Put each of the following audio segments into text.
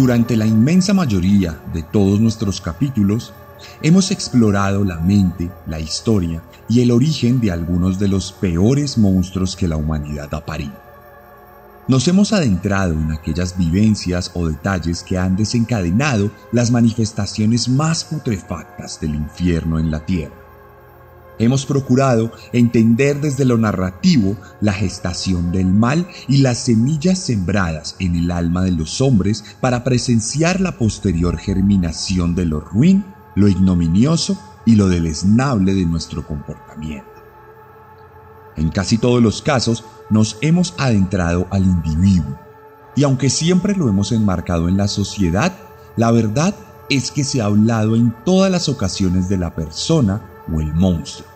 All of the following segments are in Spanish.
Durante la inmensa mayoría de todos nuestros capítulos, hemos explorado la mente, la historia y el origen de algunos de los peores monstruos que la humanidad ha parido. Nos hemos adentrado en aquellas vivencias o detalles que han desencadenado las manifestaciones más putrefactas del infierno en la tierra Hemos procurado entender desde lo narrativo la gestación del mal y las semillas sembradas en el alma de los hombres para presenciar la posterior germinación de lo ruin, lo ignominioso y lo deleznable de nuestro comportamiento. En casi todos los casos nos hemos adentrado al individuo, y aunque siempre lo hemos enmarcado en la sociedad, la verdad es que se ha hablado en todas las ocasiones de la persona o el monstruo.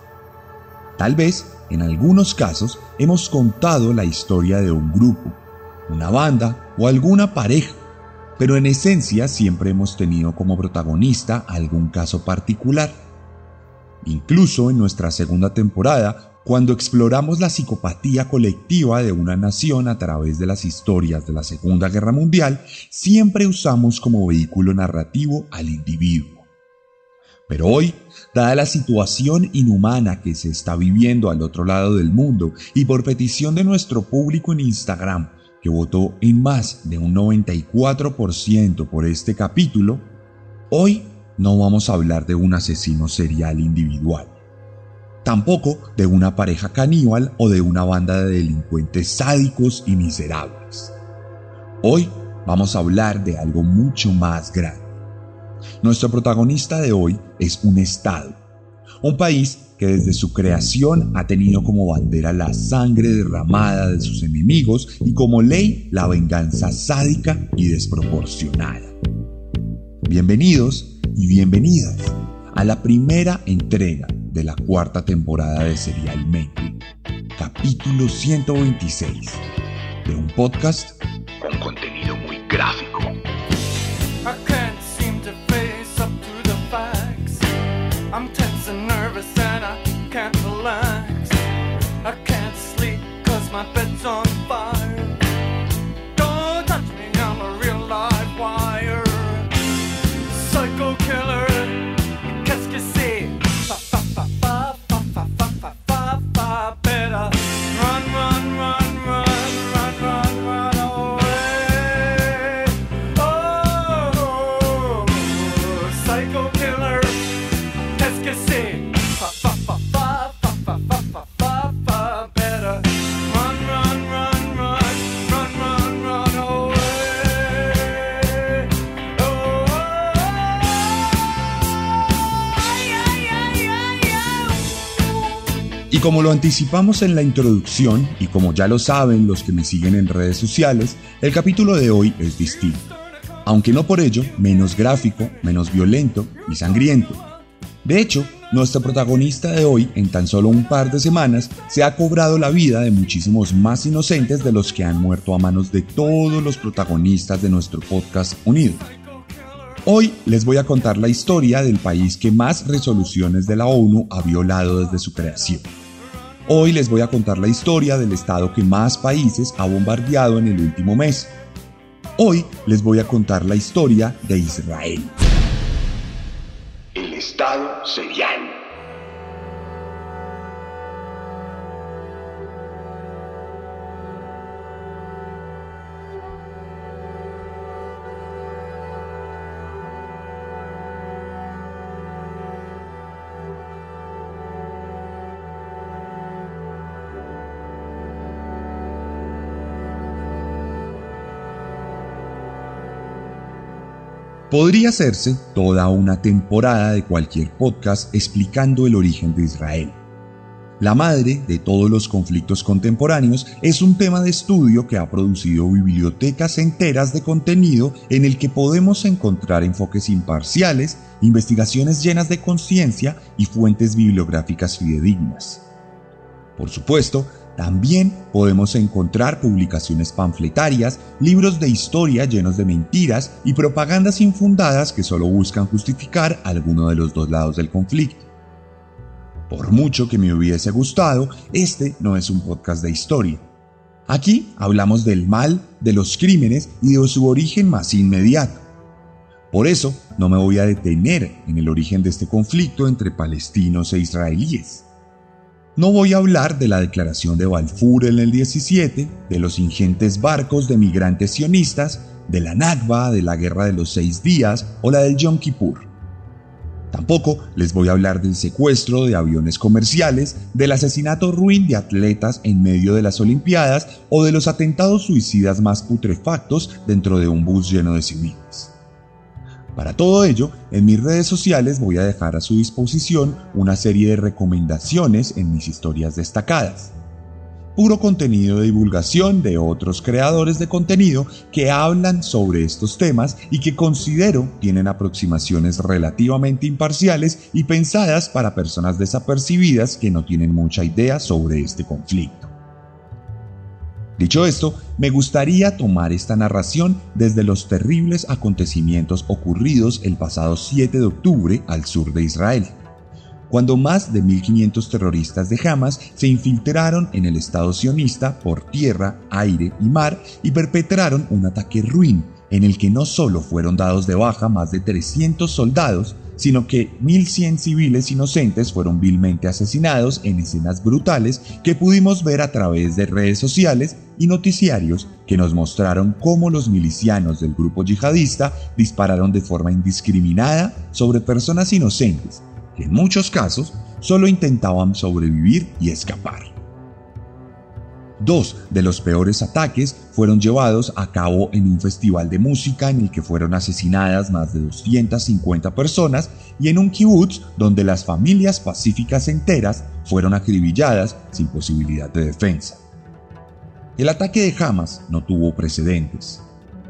Tal vez, en algunos casos, hemos contado la historia de un grupo, una banda o alguna pareja, pero en esencia siempre hemos tenido como protagonista algún caso particular. Incluso en nuestra segunda temporada, cuando exploramos la psicopatía colectiva de una nación a través de las historias de la Segunda Guerra Mundial, siempre usamos como vehículo narrativo al individuo. Pero hoy, dada la situación inhumana que se está viviendo al otro lado del mundo y por petición de nuestro público en Instagram, que votó en más de un 94% por este capítulo, hoy no vamos a hablar de un asesino serial individual. Tampoco de una pareja caníbal o de una banda de delincuentes sádicos y miserables. Hoy vamos a hablar de algo mucho más grande nuestro protagonista de hoy es un Estado, un país que desde su creación ha tenido como bandera la sangre derramada de sus enemigos y como ley la venganza sádica y desproporcionada. Bienvenidos y bienvenidas a la primera entrega de la cuarta temporada de Serialmente, capítulo 126, de un podcast con contenido muy gráfico. can't. Como lo anticipamos en la introducción, y como ya lo saben los que me siguen en redes sociales, el capítulo de hoy es distinto. Aunque no por ello menos gráfico, menos violento y sangriento. De hecho, nuestro protagonista de hoy, en tan solo un par de semanas, se ha cobrado la vida de muchísimos más inocentes de los que han muerto a manos de todos los protagonistas de nuestro podcast unido. Hoy les voy a contar la historia del país que más resoluciones de la ONU ha violado desde su creación. Hoy les voy a contar la historia del estado que más países ha bombardeado en el último mes. Hoy les voy a contar la historia de Israel. El estado serial. Podría hacerse toda una temporada de cualquier podcast explicando el origen de Israel. La madre de todos los conflictos contemporáneos es un tema de estudio que ha producido bibliotecas enteras de contenido en el que podemos encontrar enfoques imparciales, investigaciones llenas de conciencia y fuentes bibliográficas fidedignas. Por supuesto, también podemos encontrar publicaciones panfletarias, libros de historia llenos de mentiras y propagandas infundadas que solo buscan justificar alguno de los dos lados del conflicto. Por mucho que me hubiese gustado, este no es un podcast de historia. Aquí hablamos del mal, de los crímenes y de su origen más inmediato. Por eso no me voy a detener en el origen de este conflicto entre palestinos e israelíes. No voy a hablar de la declaración de Balfour en el 17, de los ingentes barcos de migrantes sionistas, de la Nakba, de la Guerra de los Seis Días o la del Yom Kippur. Tampoco les voy a hablar del secuestro de aviones comerciales, del asesinato ruin de atletas en medio de las Olimpiadas o de los atentados suicidas más putrefactos dentro de un bus lleno de civiles. Para todo ello, en mis redes sociales voy a dejar a su disposición una serie de recomendaciones en mis historias destacadas. Puro contenido de divulgación de otros creadores de contenido que hablan sobre estos temas y que considero tienen aproximaciones relativamente imparciales y pensadas para personas desapercibidas que no tienen mucha idea sobre este conflicto. Dicho esto, me gustaría tomar esta narración desde los terribles acontecimientos ocurridos el pasado 7 de octubre al sur de Israel, cuando más de 1.500 terroristas de Hamas se infiltraron en el Estado sionista por tierra, aire y mar y perpetraron un ataque ruin en el que no solo fueron dados de baja más de 300 soldados, sino que 1.100 civiles inocentes fueron vilmente asesinados en escenas brutales que pudimos ver a través de redes sociales y noticiarios que nos mostraron cómo los milicianos del grupo yihadista dispararon de forma indiscriminada sobre personas inocentes, que en muchos casos solo intentaban sobrevivir y escapar. Dos de los peores ataques fueron llevados a cabo en un festival de música en el que fueron asesinadas más de 250 personas y en un kibutz donde las familias pacíficas enteras fueron acribilladas sin posibilidad de defensa. El ataque de Hamas no tuvo precedentes.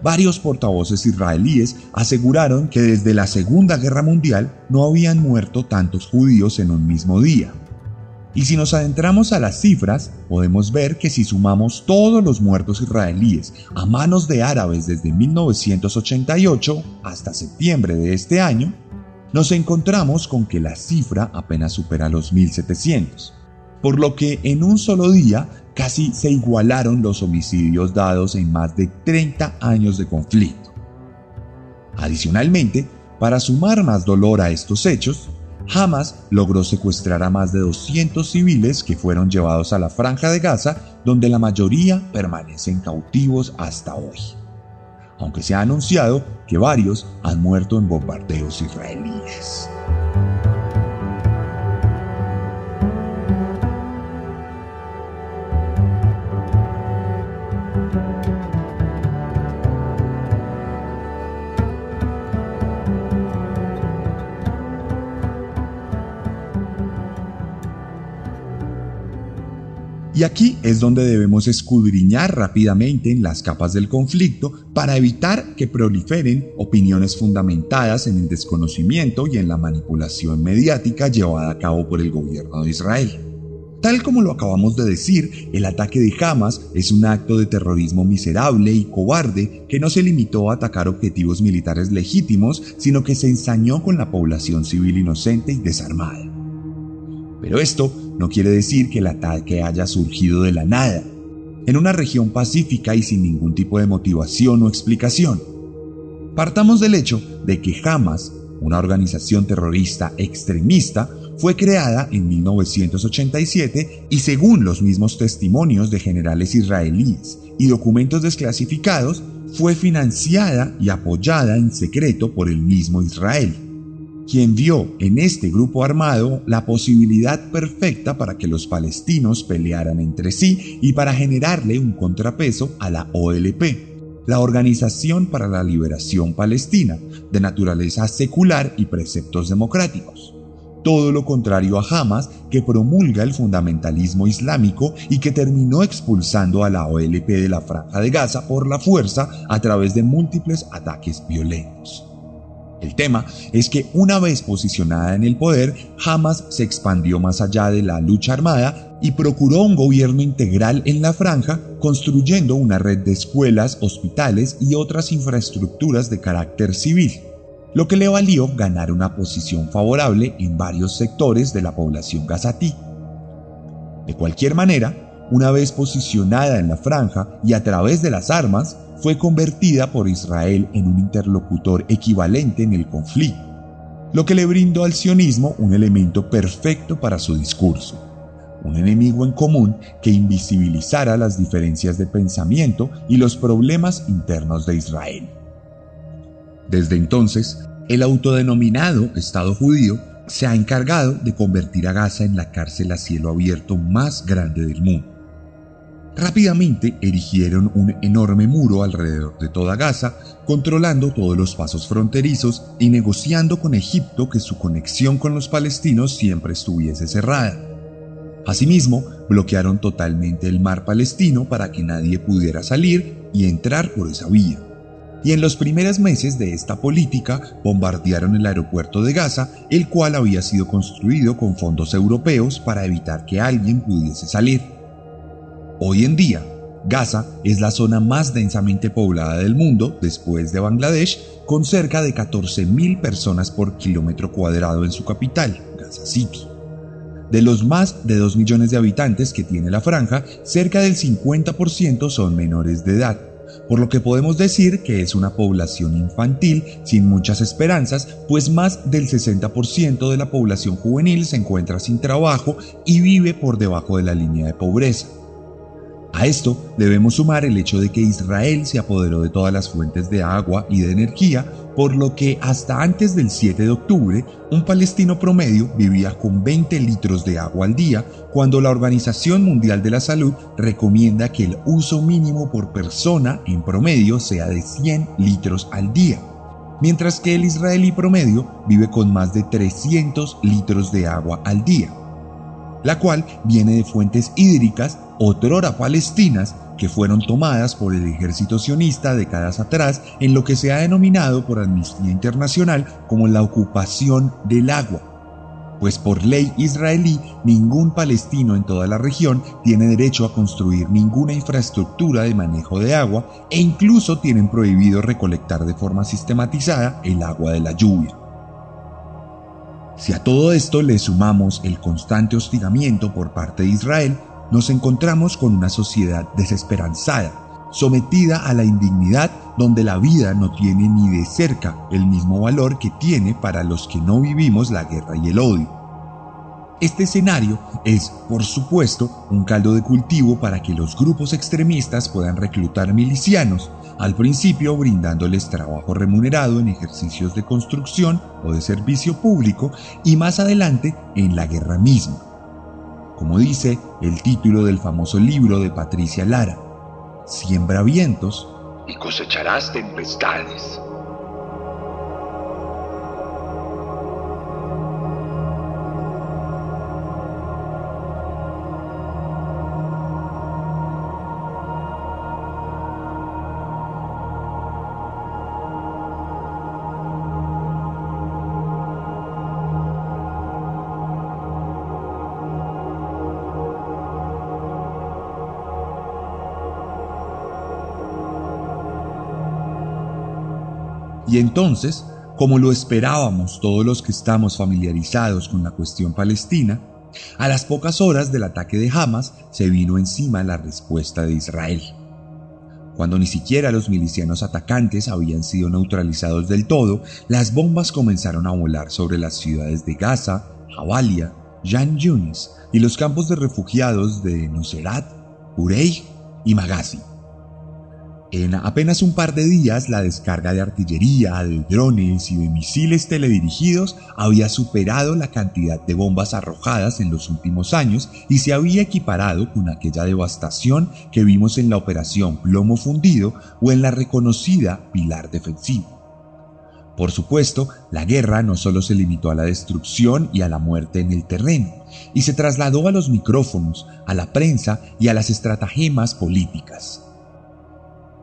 Varios portavoces israelíes aseguraron que desde la Segunda Guerra Mundial no habían muerto tantos judíos en un mismo día. Y si nos adentramos a las cifras, podemos ver que si sumamos todos los muertos israelíes a manos de árabes desde 1988 hasta septiembre de este año, nos encontramos con que la cifra apenas supera los 1700, por lo que en un solo día casi se igualaron los homicidios dados en más de 30 años de conflicto. Adicionalmente, para sumar más dolor a estos hechos, Hamas logró secuestrar a más de 200 civiles que fueron llevados a la franja de Gaza, donde la mayoría permanecen cautivos hasta hoy. Aunque se ha anunciado que varios han muerto en bombardeos israelíes. Y aquí es donde debemos escudriñar rápidamente en las capas del conflicto para evitar que proliferen opiniones fundamentadas en el desconocimiento y en la manipulación mediática llevada a cabo por el gobierno de Israel. Tal como lo acabamos de decir, el ataque de Hamas es un acto de terrorismo miserable y cobarde que no se limitó a atacar objetivos militares legítimos, sino que se ensañó con la población civil inocente y desarmada. Pero esto no quiere decir que el ataque haya surgido de la nada, en una región pacífica y sin ningún tipo de motivación o explicación. Partamos del hecho de que Hamas, una organización terrorista extremista, fue creada en 1987 y según los mismos testimonios de generales israelíes y documentos desclasificados, fue financiada y apoyada en secreto por el mismo Israel, quien vio en este grupo armado la posibilidad perfecta para que los palestinos pelearan entre sí y para generarle un contrapeso a la OLP, la Organización para la Liberación Palestina, de naturaleza secular y preceptos democráticos todo lo contrario a Hamas, que promulga el fundamentalismo islámico y que terminó expulsando a la OLP de la Franja de Gaza por la fuerza a través de múltiples ataques violentos. El tema es que una vez posicionada en el poder, Hamas se expandió más allá de la lucha armada y procuró un gobierno integral en la franja, construyendo una red de escuelas, hospitales y otras infraestructuras de carácter civil lo que le valió ganar una posición favorable en varios sectores de la población gazatí. De cualquier manera, una vez posicionada en la franja y a través de las armas, fue convertida por Israel en un interlocutor equivalente en el conflicto, lo que le brindó al sionismo un elemento perfecto para su discurso, un enemigo en común que invisibilizara las diferencias de pensamiento y los problemas internos de Israel. Desde entonces, el autodenominado Estado judío se ha encargado de convertir a Gaza en la cárcel a cielo abierto más grande del mundo. Rápidamente erigieron un enorme muro alrededor de toda Gaza, controlando todos los pasos fronterizos y negociando con Egipto que su conexión con los palestinos siempre estuviese cerrada. Asimismo, bloquearon totalmente el mar palestino para que nadie pudiera salir y entrar por esa vía y en los primeros meses de esta política bombardearon el aeropuerto de Gaza, el cual había sido construido con fondos europeos para evitar que alguien pudiese salir. Hoy en día, Gaza es la zona más densamente poblada del mundo después de Bangladesh, con cerca de 14.000 personas por kilómetro cuadrado en su capital, Gaza City. De los más de 2 millones de habitantes que tiene la franja, cerca del 50% son menores de edad por lo que podemos decir que es una población infantil sin muchas esperanzas, pues más del 60% de la población juvenil se encuentra sin trabajo y vive por debajo de la línea de pobreza. A esto debemos sumar el hecho de que Israel se apoderó de todas las fuentes de agua y de energía, por lo que hasta antes del 7 de octubre, un palestino promedio vivía con 20 litros de agua al día, cuando la Organización Mundial de la Salud recomienda que el uso mínimo por persona en promedio sea de 100 litros al día, mientras que el israelí promedio vive con más de 300 litros de agua al día la cual viene de fuentes hídricas otrora palestinas que fueron tomadas por el ejército sionista décadas atrás en lo que se ha denominado por Amnistía Internacional como la ocupación del agua. Pues por ley israelí ningún palestino en toda la región tiene derecho a construir ninguna infraestructura de manejo de agua e incluso tienen prohibido recolectar de forma sistematizada el agua de la lluvia. Si a todo esto le sumamos el constante hostigamiento por parte de Israel, nos encontramos con una sociedad desesperanzada, sometida a la indignidad donde la vida no tiene ni de cerca el mismo valor que tiene para los que no vivimos la guerra y el odio. Este escenario es, por supuesto, un caldo de cultivo para que los grupos extremistas puedan reclutar milicianos, al principio brindándoles trabajo remunerado en ejercicios de construcción o de servicio público y más adelante en la guerra misma. Como dice el título del famoso libro de Patricia Lara, Siembra vientos y cosecharás tempestades. Y entonces, como lo esperábamos todos los que estamos familiarizados con la cuestión palestina, a las pocas horas del ataque de Hamas se vino encima la respuesta de Israel. Cuando ni siquiera los milicianos atacantes habían sido neutralizados del todo, las bombas comenzaron a volar sobre las ciudades de Gaza, Jabalia, Jan Yunis y los campos de refugiados de Nusrat, Urey y Magazi. En apenas un par de días, la descarga de artillería, de drones y de misiles teledirigidos había superado la cantidad de bombas arrojadas en los últimos años y se había equiparado con aquella devastación que vimos en la operación Plomo Fundido o en la reconocida Pilar Defensivo. Por supuesto, la guerra no solo se limitó a la destrucción y a la muerte en el terreno, y se trasladó a los micrófonos, a la prensa y a las estratagemas políticas.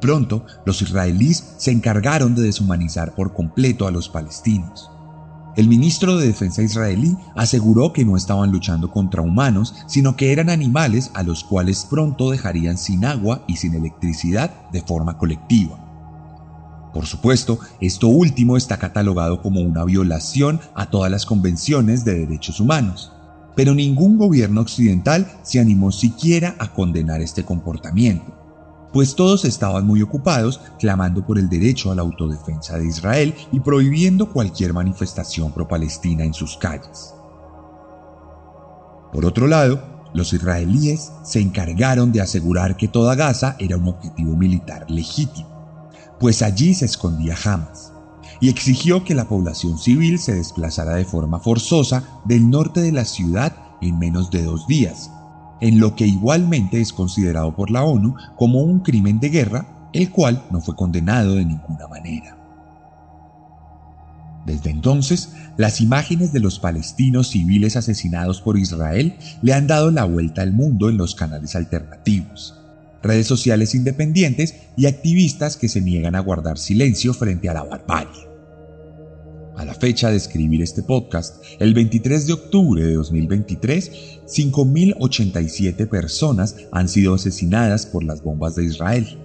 Pronto, los israelíes se encargaron de deshumanizar por completo a los palestinos. El ministro de Defensa israelí aseguró que no estaban luchando contra humanos, sino que eran animales a los cuales pronto dejarían sin agua y sin electricidad de forma colectiva. Por supuesto, esto último está catalogado como una violación a todas las convenciones de derechos humanos, pero ningún gobierno occidental se animó siquiera a condenar este comportamiento pues todos estaban muy ocupados clamando por el derecho a la autodefensa de Israel y prohibiendo cualquier manifestación pro-palestina en sus calles. Por otro lado, los israelíes se encargaron de asegurar que toda Gaza era un objetivo militar legítimo, pues allí se escondía Hamas, y exigió que la población civil se desplazara de forma forzosa del norte de la ciudad en menos de dos días, en lo que igualmente es considerado por la ONU como un crimen de guerra, el cual no fue condenado de ninguna manera. Desde entonces, las imágenes de los palestinos civiles asesinados por Israel le han dado la vuelta al mundo en los canales alternativos, redes sociales independientes y activistas que se niegan a guardar silencio frente a la barbarie. A la fecha de escribir este podcast, el 23 de octubre de 2023, 5.087 personas han sido asesinadas por las bombas de Israel.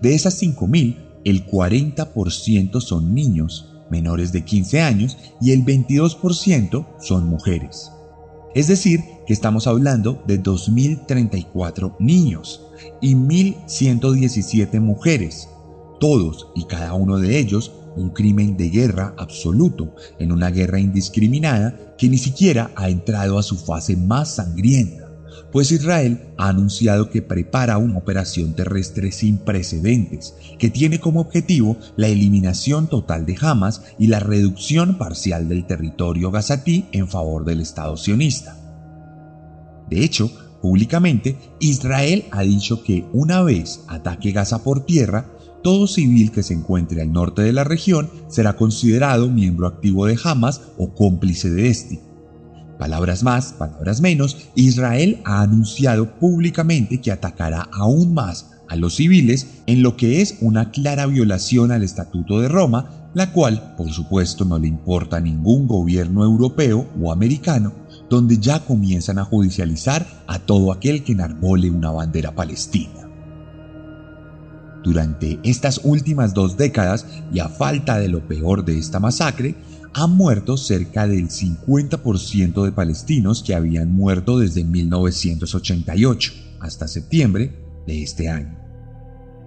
De esas 5.000, el 40% son niños menores de 15 años y el 22% son mujeres. Es decir, que estamos hablando de 2.034 niños y 1.117 mujeres, todos y cada uno de ellos un crimen de guerra absoluto, en una guerra indiscriminada que ni siquiera ha entrado a su fase más sangrienta, pues Israel ha anunciado que prepara una operación terrestre sin precedentes, que tiene como objetivo la eliminación total de Hamas y la reducción parcial del territorio gazatí en favor del Estado sionista. De hecho, públicamente, Israel ha dicho que una vez ataque Gaza por tierra, todo civil que se encuentre al norte de la región será considerado miembro activo de Hamas o cómplice de este. Palabras más, palabras menos, Israel ha anunciado públicamente que atacará aún más a los civiles en lo que es una clara violación al Estatuto de Roma, la cual, por supuesto, no le importa a ningún gobierno europeo o americano, donde ya comienzan a judicializar a todo aquel que enarbole una bandera palestina. Durante estas últimas dos décadas, y a falta de lo peor de esta masacre, han muerto cerca del 50% de palestinos que habían muerto desde 1988 hasta septiembre de este año.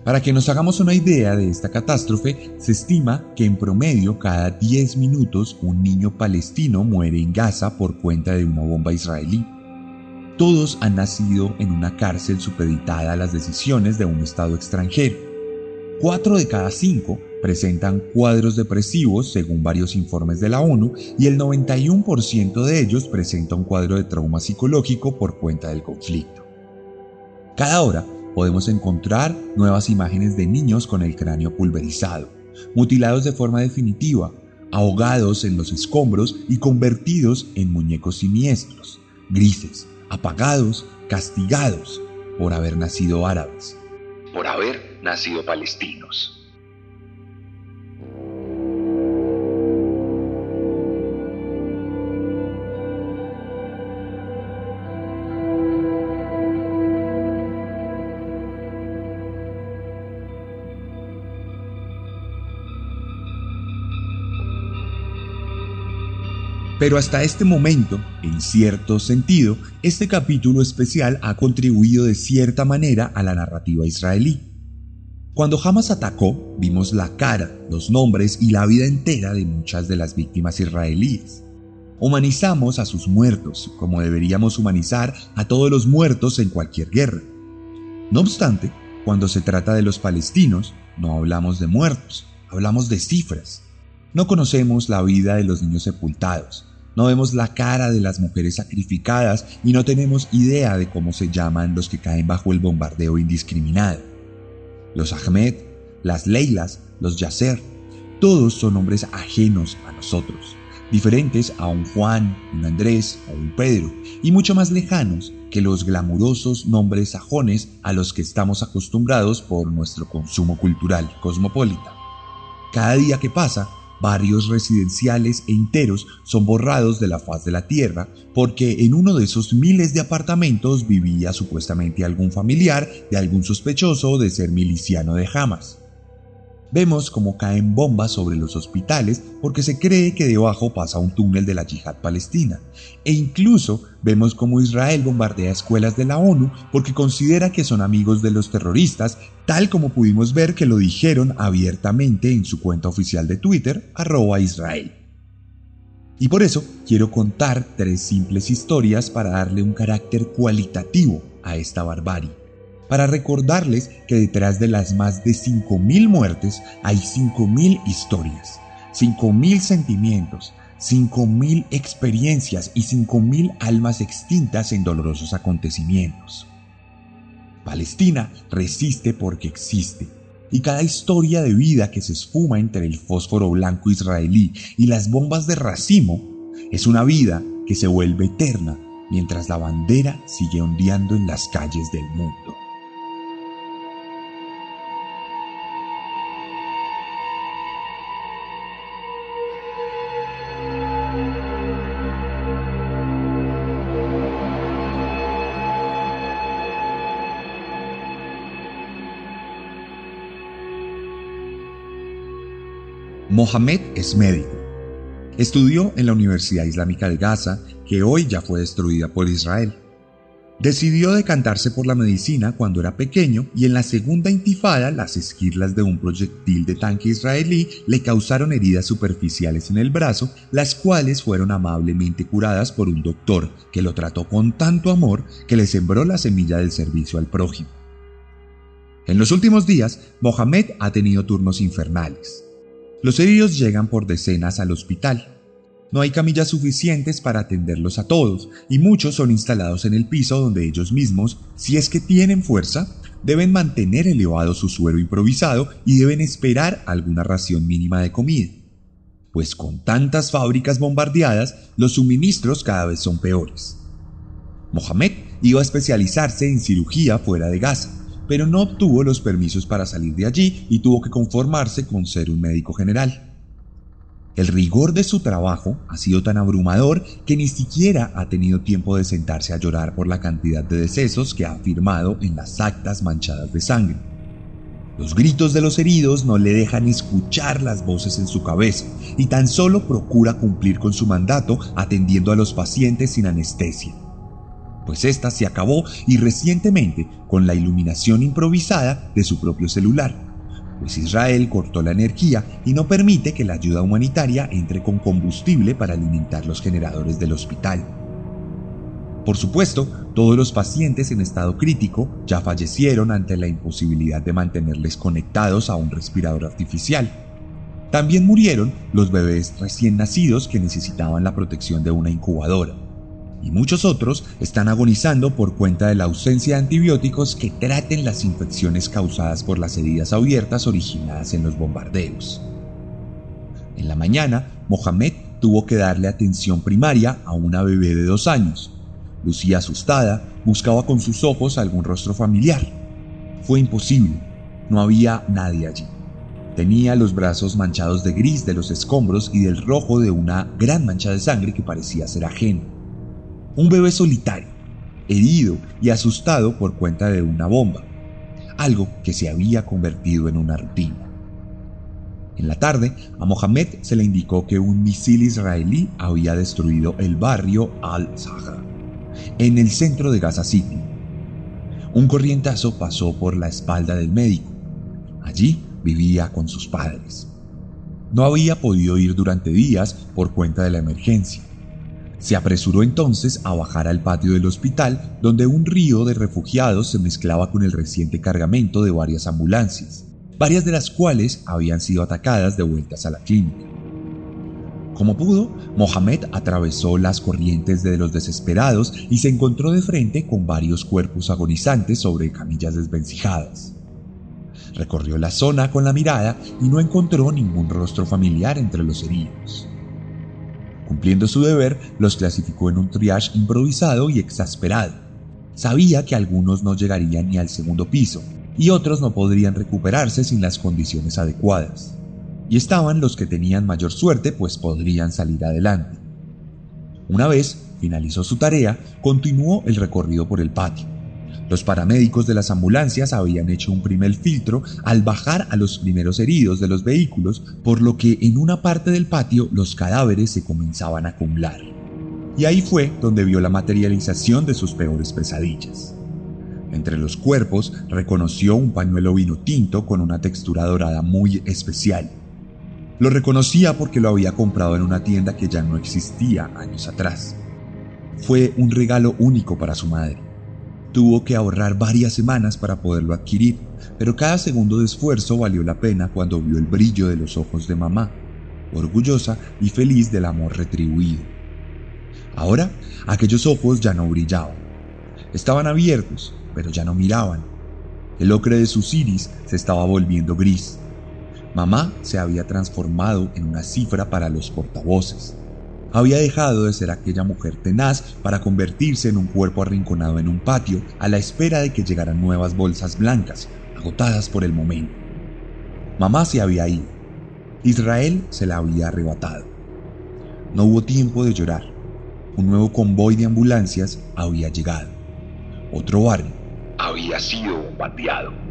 Para que nos hagamos una idea de esta catástrofe, se estima que en promedio cada 10 minutos un niño palestino muere en Gaza por cuenta de una bomba israelí. Todos han nacido en una cárcel supeditada a las decisiones de un Estado extranjero Cuatro de cada cinco presentan cuadros depresivos según varios informes de la ONU y el 91% de ellos presenta un cuadro de trauma psicológico por cuenta del conflicto. Cada hora podemos encontrar nuevas imágenes de niños con el cráneo pulverizado, mutilados de forma definitiva, ahogados en los escombros y convertidos en muñecos siniestros, grises, apagados, castigados por haber nacido árabes. Por haber nacido palestinos. Pero hasta este momento, en cierto sentido, este capítulo especial ha contribuido de cierta manera a la narrativa israelí. Cuando Hamas atacó, vimos la cara, los nombres y la vida entera de muchas de las víctimas israelíes. Humanizamos a sus muertos, como deberíamos humanizar a todos los muertos en cualquier guerra. No obstante, cuando se trata de los palestinos, no hablamos de muertos, hablamos de cifras. No conocemos la vida de los niños sepultados, no vemos la cara de las mujeres sacrificadas y no tenemos idea de cómo se llaman los que caen bajo el bombardeo indiscriminado. Los Ahmed, las Leilas, los Yasser, todos son hombres ajenos a nosotros, diferentes a un Juan, un Andrés o un Pedro, y mucho más lejanos que los glamurosos nombres sajones a los que estamos acostumbrados por nuestro consumo cultural cosmopolita. Cada día que pasa, Barrios residenciales e enteros son borrados de la faz de la tierra porque en uno de esos miles de apartamentos vivía supuestamente algún familiar de algún sospechoso de ser miliciano de Hamas. Vemos cómo caen bombas sobre los hospitales porque se cree que debajo pasa un túnel de la yihad palestina. E incluso vemos cómo Israel bombardea escuelas de la ONU porque considera que son amigos de los terroristas, tal como pudimos ver que lo dijeron abiertamente en su cuenta oficial de Twitter, arroba Israel. Y por eso quiero contar tres simples historias para darle un carácter cualitativo a esta barbarie para recordarles que detrás de las más de 5.000 muertes hay 5.000 historias, 5.000 sentimientos, 5.000 experiencias y 5.000 almas extintas en dolorosos acontecimientos. Palestina resiste porque existe, y cada historia de vida que se esfuma entre el fósforo blanco israelí y las bombas de racimo es una vida que se vuelve eterna mientras la bandera sigue ondeando en las calles del mundo. Mohamed es médico. Estudió en la Universidad Islámica de Gaza, que hoy ya fue destruida por Israel. Decidió decantarse por la medicina cuando era pequeño y en la segunda intifada las esquirlas de un proyectil de tanque israelí le causaron heridas superficiales en el brazo, las cuales fueron amablemente curadas por un doctor que lo trató con tanto amor que le sembró la semilla del servicio al prójimo. En los últimos días, Mohamed ha tenido turnos infernales. Los heridos llegan por decenas al hospital. No hay camillas suficientes para atenderlos a todos y muchos son instalados en el piso donde ellos mismos, si es que tienen fuerza, deben mantener elevado su suero improvisado y deben esperar alguna ración mínima de comida. Pues con tantas fábricas bombardeadas, los suministros cada vez son peores. Mohamed iba a especializarse en cirugía fuera de Gaza pero no obtuvo los permisos para salir de allí y tuvo que conformarse con ser un médico general. El rigor de su trabajo ha sido tan abrumador que ni siquiera ha tenido tiempo de sentarse a llorar por la cantidad de decesos que ha firmado en las actas manchadas de sangre. Los gritos de los heridos no le dejan escuchar las voces en su cabeza y tan solo procura cumplir con su mandato atendiendo a los pacientes sin anestesia pues esta se acabó y recientemente con la iluminación improvisada de su propio celular, pues Israel cortó la energía y no permite que la ayuda humanitaria entre con combustible para alimentar los generadores del hospital. Por supuesto, todos los pacientes en estado crítico ya fallecieron ante la imposibilidad de mantenerles conectados a un respirador artificial. También murieron los bebés recién nacidos que necesitaban la protección de una incubadora y muchos otros están agonizando por cuenta de la ausencia de antibióticos que traten las infecciones causadas por las heridas abiertas originadas en los bombardeos. En la mañana, Mohamed tuvo que darle atención primaria a una bebé de dos años. Lucía asustada, buscaba con sus ojos algún rostro familiar. Fue imposible, no había nadie allí. Tenía los brazos manchados de gris de los escombros y del rojo de una gran mancha de sangre que parecía ser ajeno. Un bebé solitario, herido y asustado por cuenta de una bomba, algo que se había convertido en una rutina. En la tarde, a Mohamed se le indicó que un misil israelí había destruido el barrio Al-Sahra, en el centro de Gaza City. Un corrientazo pasó por la espalda del médico. Allí vivía con sus padres. No había podido ir durante días por cuenta de la emergencia. Se apresuró entonces a bajar al patio del hospital, donde un río de refugiados se mezclaba con el reciente cargamento de varias ambulancias varias de las cuales habían sido atacadas de vueltas a la clínica. Como pudo, Mohamed atravesó las corrientes de los desesperados y se encontró de frente con varios cuerpos agonizantes sobre camillas desvencijadas. Recorrió la zona con la mirada y no encontró ningún rostro familiar entre los heridos. Cumpliendo su deber, los clasificó en un triage improvisado y exasperado. Sabía que algunos no llegarían ni al segundo piso, y otros no podrían recuperarse sin las condiciones adecuadas. Y estaban los que tenían mayor suerte pues podrían salir adelante. Una vez finalizó su tarea, continuó el recorrido por el patio. Los paramédicos de las ambulancias habían hecho un primer filtro al bajar a los primeros heridos de los vehículos, por lo que en una parte del patio los cadáveres se comenzaban a acumular. Y ahí fue donde vio la materialización de sus peores pesadillas. Entre los cuerpos reconoció un pañuelo vino tinto con una textura dorada muy especial. Lo reconocía porque lo había comprado en una tienda que ya no existía años atrás. Fue un regalo único para su madre. Tuvo que ahorrar varias semanas para poderlo adquirir, pero cada segundo de esfuerzo valió la pena cuando vio el brillo de los ojos de mamá, orgullosa y feliz del amor retribuido. Ahora, aquellos ojos ya no brillaban. Estaban abiertos, pero ya no miraban. El ocre de sus iris se estaba volviendo gris. Mamá se había transformado en una cifra para los portavoces. Había dejado de ser aquella mujer tenaz para convertirse en un cuerpo arrinconado en un patio a la espera de que llegaran nuevas bolsas blancas, agotadas por el momento. Mamá se había ido. Israel se la había arrebatado. No hubo tiempo de llorar. Un nuevo convoy de ambulancias había llegado. Otro barrio, había sido bombardeado.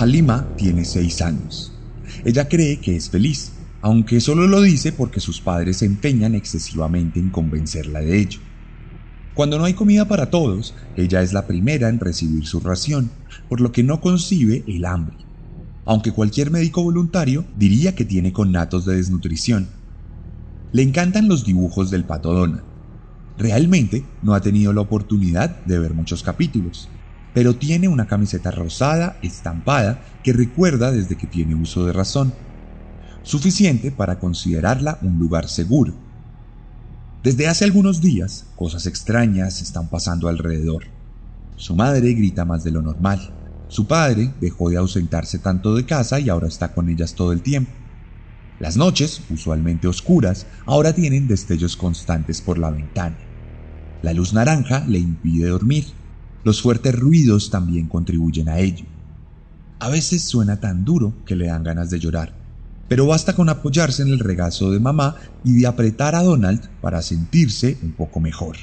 Halima tiene seis años. Ella cree que es feliz, aunque solo lo dice porque sus padres se empeñan excesivamente en convencerla de ello. Cuando no hay comida para todos, ella es la primera en recibir su ración, por lo que no concibe el hambre, aunque cualquier médico voluntario diría que tiene connatos de desnutrición. Le encantan los dibujos del pato Donald. Realmente no ha tenido la oportunidad de ver muchos capítulos, pero tiene una camiseta rosada estampada que recuerda desde que tiene uso de razón, suficiente para considerarla un lugar seguro. Desde hace algunos días, cosas extrañas están pasando alrededor. Su madre grita más de lo normal. Su padre dejó de ausentarse tanto de casa y ahora está con ellas todo el tiempo. Las noches, usualmente oscuras, ahora tienen destellos constantes por la ventana. La luz naranja le impide dormir los fuertes ruidos también contribuyen a ello. A veces suena tan duro que le dan ganas de llorar, pero basta con apoyarse en el regazo de mamá y de apretar a Donald para sentirse un poco mejor.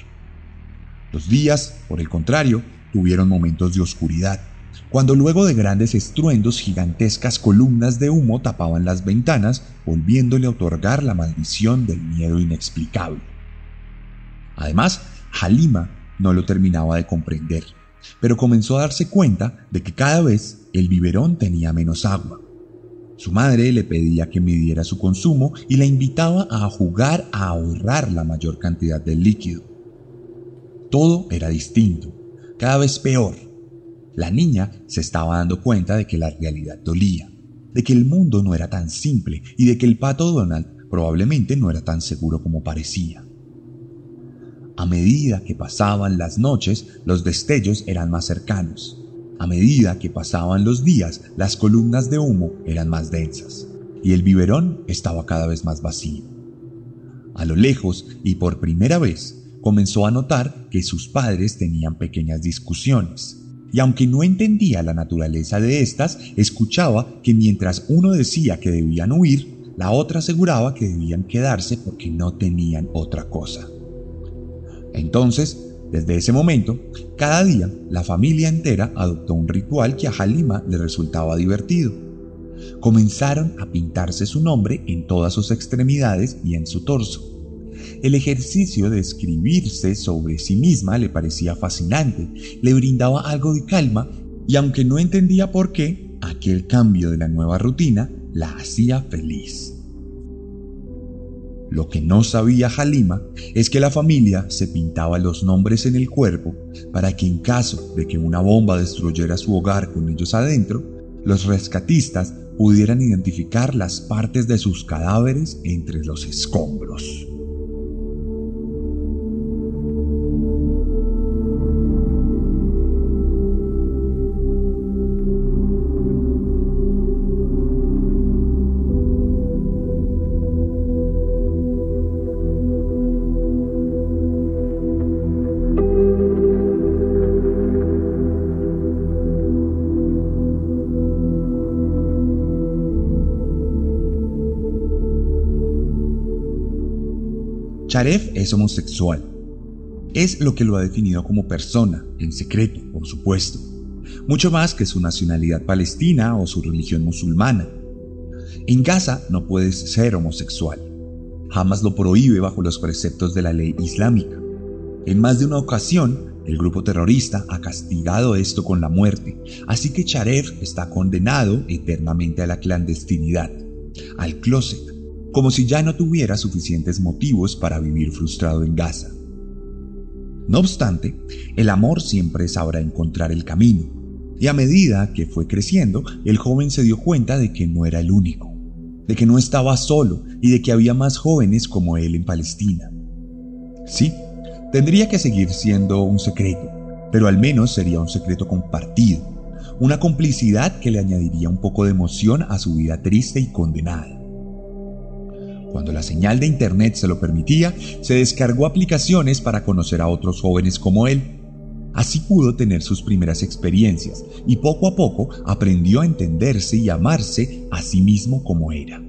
Los días, por el contrario, tuvieron momentos de oscuridad, cuando luego de grandes estruendos gigantescas columnas de humo tapaban las ventanas, volviéndole a otorgar la maldición del miedo inexplicable. Además, Halima no lo terminaba de comprender, pero comenzó a darse cuenta de que cada vez el biberón tenía menos agua. Su madre le pedía que midiera su consumo y la invitaba a jugar a ahorrar la mayor cantidad del líquido. Todo era distinto, cada vez peor. La niña se estaba dando cuenta de que la realidad dolía, de que el mundo no era tan simple y de que el pato Donald probablemente no era tan seguro como parecía. A medida que pasaban las noches, los destellos eran más cercanos. A medida que pasaban los días, las columnas de humo eran más densas y el biberón estaba cada vez más vacío. A lo lejos, y por primera vez, comenzó a notar que sus padres tenían pequeñas discusiones. Y aunque no entendía la naturaleza de estas, escuchaba que mientras uno decía que debían huir, la otra aseguraba que debían quedarse porque no tenían otra cosa. Entonces, desde ese momento, cada día la familia entera adoptó un ritual que a Halima le resultaba divertido. Comenzaron a pintarse su nombre en todas sus extremidades y en su torso. El ejercicio de escribirse sobre sí misma le parecía fascinante, le brindaba algo de calma y aunque no entendía por qué, aquel cambio de la nueva rutina la hacía feliz. Lo que no sabía Halima es que la familia se pintaba los nombres en el cuerpo para que en caso de que una bomba destruyera su hogar con ellos adentro, los rescatistas pudieran identificar las partes de sus cadáveres entre los escombros. Sharef es homosexual. Es lo que lo ha definido como persona, en secreto, por supuesto. Mucho más que su nacionalidad palestina o su religión musulmana. En Gaza no puedes ser homosexual. Jamás lo prohíbe bajo los preceptos de la ley islámica. En más de una ocasión, el grupo terrorista ha castigado esto con la muerte, así que Sharef está condenado eternamente a la clandestinidad, al closet, como si ya no tuviera suficientes motivos para vivir frustrado en Gaza. No obstante, el amor siempre sabrá encontrar el camino, y a medida que fue creciendo, el joven se dio cuenta de que no era el único, de que no estaba solo y de que había más jóvenes como él en Palestina. Sí, tendría que seguir siendo un secreto, pero al menos sería un secreto compartido, una complicidad que le añadiría un poco de emoción a su vida triste y condenada. Cuando la señal de Internet se lo permitía, se descargó aplicaciones para conocer a otros jóvenes como él. Así pudo tener sus primeras experiencias y poco a poco aprendió a entenderse y amarse a sí mismo como era.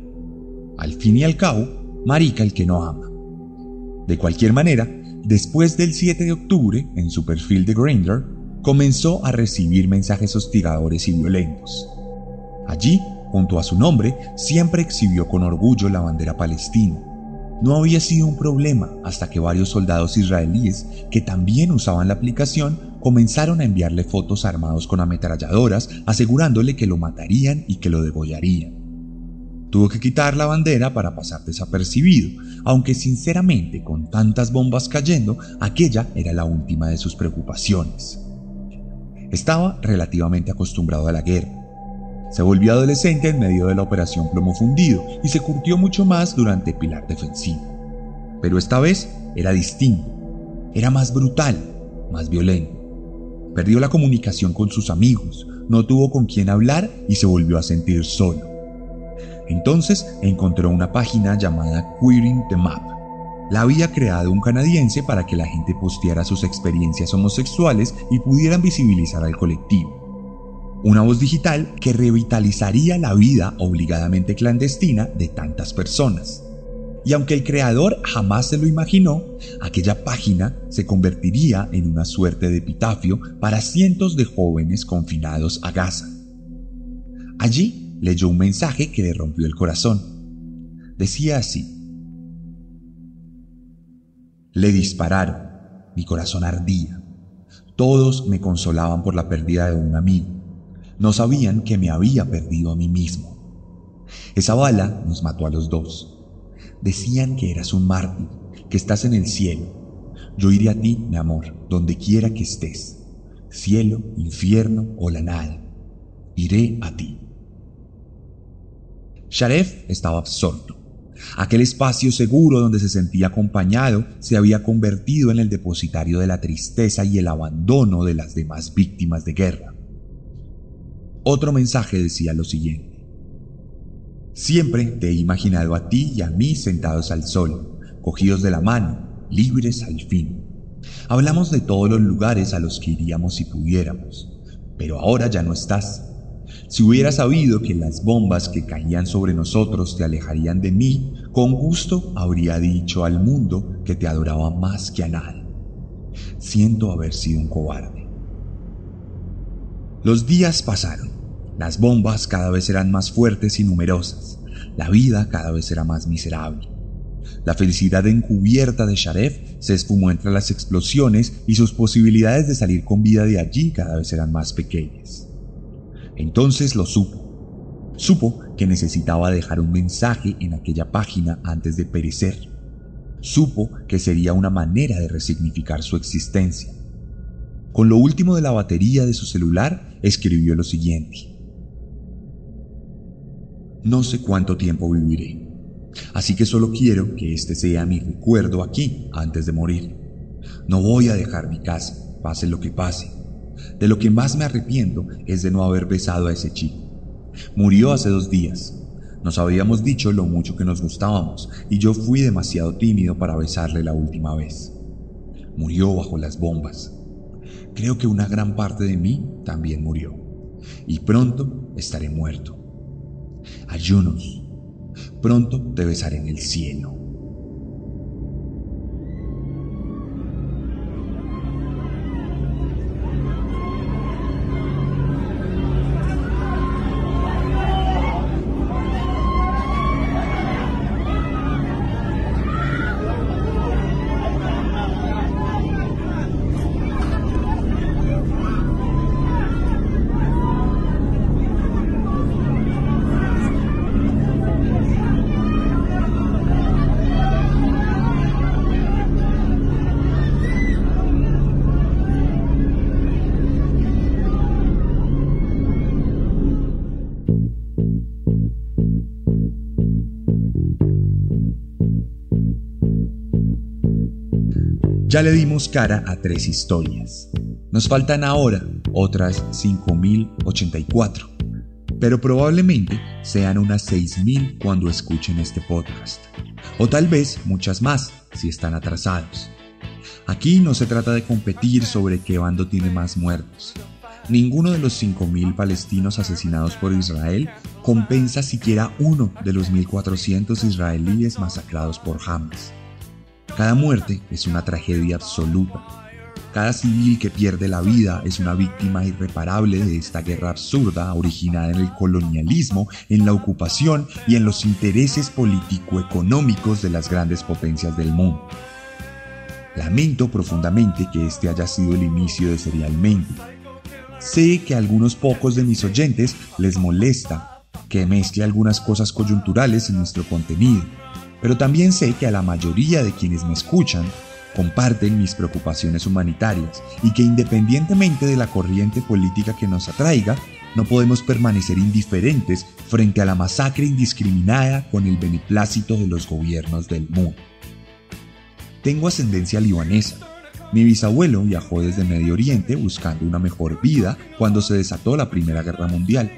Al fin y al cabo, marica el que no ama. De cualquier manera, después del 7 de octubre, en su perfil de Grindr, comenzó a recibir mensajes hostigadores y violentos. Allí junto a su nombre, siempre exhibió con orgullo la bandera palestina. No había sido un problema hasta que varios soldados israelíes que también usaban la aplicación comenzaron a enviarle fotos armados con ametralladoras asegurándole que lo matarían y que lo degollarían. Tuvo que quitar la bandera para pasar desapercibido, aunque sinceramente con tantas bombas cayendo, aquella era la última de sus preocupaciones. Estaba relativamente acostumbrado a la guerra, se volvió adolescente en medio de la operación plomo fundido y se curtió mucho más durante Pilar Defensivo. Pero esta vez era distinto, era más brutal, más violento. Perdió la comunicación con sus amigos, no tuvo con quién hablar y se volvió a sentir solo. Entonces encontró una página llamada Queering the Map. La había creado un canadiense para que la gente posteara sus experiencias homosexuales y pudieran visibilizar al colectivo una voz digital que revitalizaría la vida obligadamente clandestina de tantas personas. Y aunque el creador jamás se lo imaginó, aquella página se convertiría en una suerte de epitafio para cientos de jóvenes confinados a Gaza. Allí leyó un mensaje que le rompió el corazón. Decía así, le dispararon, mi corazón ardía. Todos me consolaban por la pérdida de un amigo no sabían que me había perdido a mí mismo. Esa bala nos mató a los dos. Decían que eras un mártir, que estás en el cielo. Yo iré a ti, mi amor, donde quiera que estés. Cielo, infierno o la nada. Iré a ti. Sharef estaba absorto. Aquel espacio seguro donde se sentía acompañado se había convertido en el depositario de la tristeza y el abandono de las demás víctimas de guerra. Otro mensaje decía lo siguiente. Siempre te he imaginado a ti y a mí sentados al sol, cogidos de la mano, libres al fin. Hablamos de todos los lugares a los que iríamos si pudiéramos, pero ahora ya no estás. Si hubiera sabido que las bombas que caían sobre nosotros te alejarían de mí, con gusto habría dicho al mundo que te adoraba más que a nadie. Siento haber sido un cobarde. Los días pasaron. Las bombas cada vez eran más fuertes y numerosas. La vida cada vez era más miserable. La felicidad encubierta de Sharef se esfumó entre las explosiones y sus posibilidades de salir con vida de allí cada vez eran más pequeñas. Entonces lo supo. Supo que necesitaba dejar un mensaje en aquella página antes de perecer. Supo que sería una manera de resignificar su existencia. Con lo último de la batería de su celular, escribió lo siguiente. No sé cuánto tiempo viviré, así que solo quiero que este sea mi recuerdo aquí antes de morir. No voy a dejar mi casa, pase lo que pase. De lo que más me arrepiento es de no haber besado a ese chico. Murió hace dos días. Nos habíamos dicho lo mucho que nos gustábamos y yo fui demasiado tímido para besarle la última vez. Murió bajo las bombas. Creo que una gran parte de mí también murió. Y pronto estaré muerto. Ayunos. Pronto te besaré en el cielo. Ya le dimos cara a tres historias. Nos faltan ahora otras 5.084, pero probablemente sean unas 6.000 cuando escuchen este podcast. O tal vez muchas más si están atrasados. Aquí no se trata de competir sobre qué bando tiene más muertos. Ninguno de los 5.000 palestinos asesinados por Israel compensa siquiera uno de los 1.400 israelíes masacrados por Hamas. Cada muerte es una tragedia absoluta. Cada civil que pierde la vida es una víctima irreparable de esta guerra absurda originada en el colonialismo, en la ocupación y en los intereses político-económicos de las grandes potencias del mundo. Lamento profundamente que este haya sido el inicio de Serialmente. Sé que a algunos pocos de mis oyentes les molesta que mezcle algunas cosas coyunturales en nuestro contenido pero también sé que a la mayoría de quienes me escuchan comparten mis preocupaciones humanitarias y que independientemente de la corriente política que nos atraiga, no podemos permanecer indiferentes frente a la masacre indiscriminada con el beneplácito de los gobiernos del mundo. Tengo ascendencia libanesa. Mi bisabuelo viajó desde Medio Oriente buscando una mejor vida cuando se desató la Primera Guerra Mundial.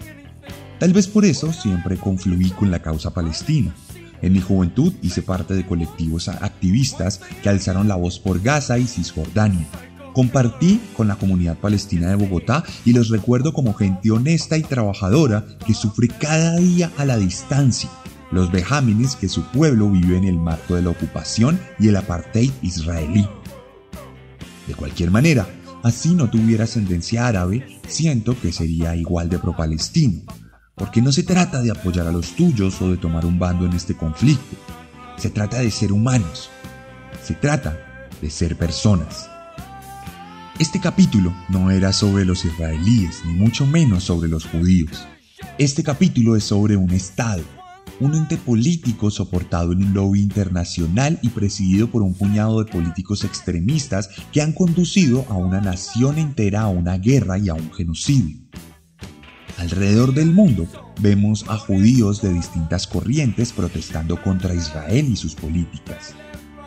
Tal vez por eso siempre confluí con la causa palestina en mi juventud hice parte de colectivos activistas que alzaron la voz por Gaza y Cisjordania. Compartí con la comunidad palestina de Bogotá y los recuerdo como gente honesta y trabajadora que sufre cada día a la distancia los vejámenes que su pueblo vive en el marco de la ocupación y el apartheid israelí. De cualquier manera, así no tuviera ascendencia árabe, siento que sería igual de pro-palestino, porque no se trata de apoyar a los tuyos o de tomar un bando en este conflicto. Se trata de ser humanos. Se trata de ser personas. Este capítulo no era sobre los israelíes, ni mucho menos sobre los judíos. Este capítulo es sobre un Estado, un ente político soportado en un lobby internacional y presidido por un puñado de políticos extremistas que han conducido a una nación entera a una guerra y a un genocidio. Alrededor del mundo, vemos a judíos de distintas corrientes protestando contra Israel y sus políticas.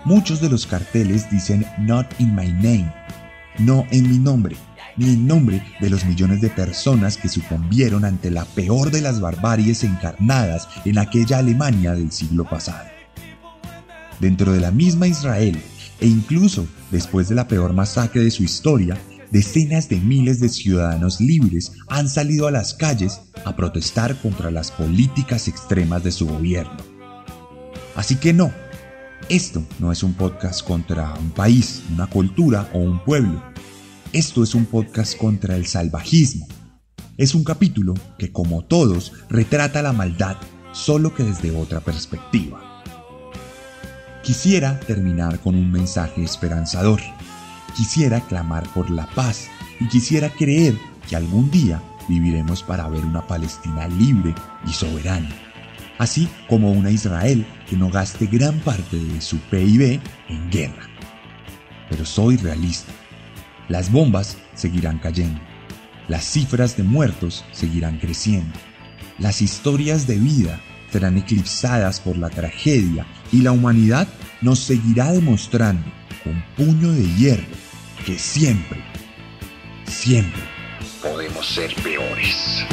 Muchos de los carteles dicen Not in my name, no en mi nombre, ni en nombre de los millones de personas que sucumbieron ante la peor de las barbaries encarnadas en aquella Alemania del siglo pasado. Dentro de la misma Israel, e incluso después de la peor masacre de su historia, decenas de miles de ciudadanos libres han salido a las calles a protestar contra las políticas extremas de su gobierno. Así que no, esto no es un podcast contra un país, una cultura o un pueblo. Esto es un podcast contra el salvajismo. Es un capítulo que, como todos, retrata la maldad, solo que desde otra perspectiva. Quisiera terminar con un mensaje esperanzador. Quisiera clamar por la paz y quisiera creer que algún día viviremos para ver una Palestina libre y soberana, así como una Israel que no gaste gran parte de su PIB en guerra. Pero soy realista. Las bombas seguirán cayendo. Las cifras de muertos seguirán creciendo. Las historias de vida serán eclipsadas por la tragedia y la humanidad nos seguirá demostrando con puño de hierro que siempre, siempre podemos ser peores.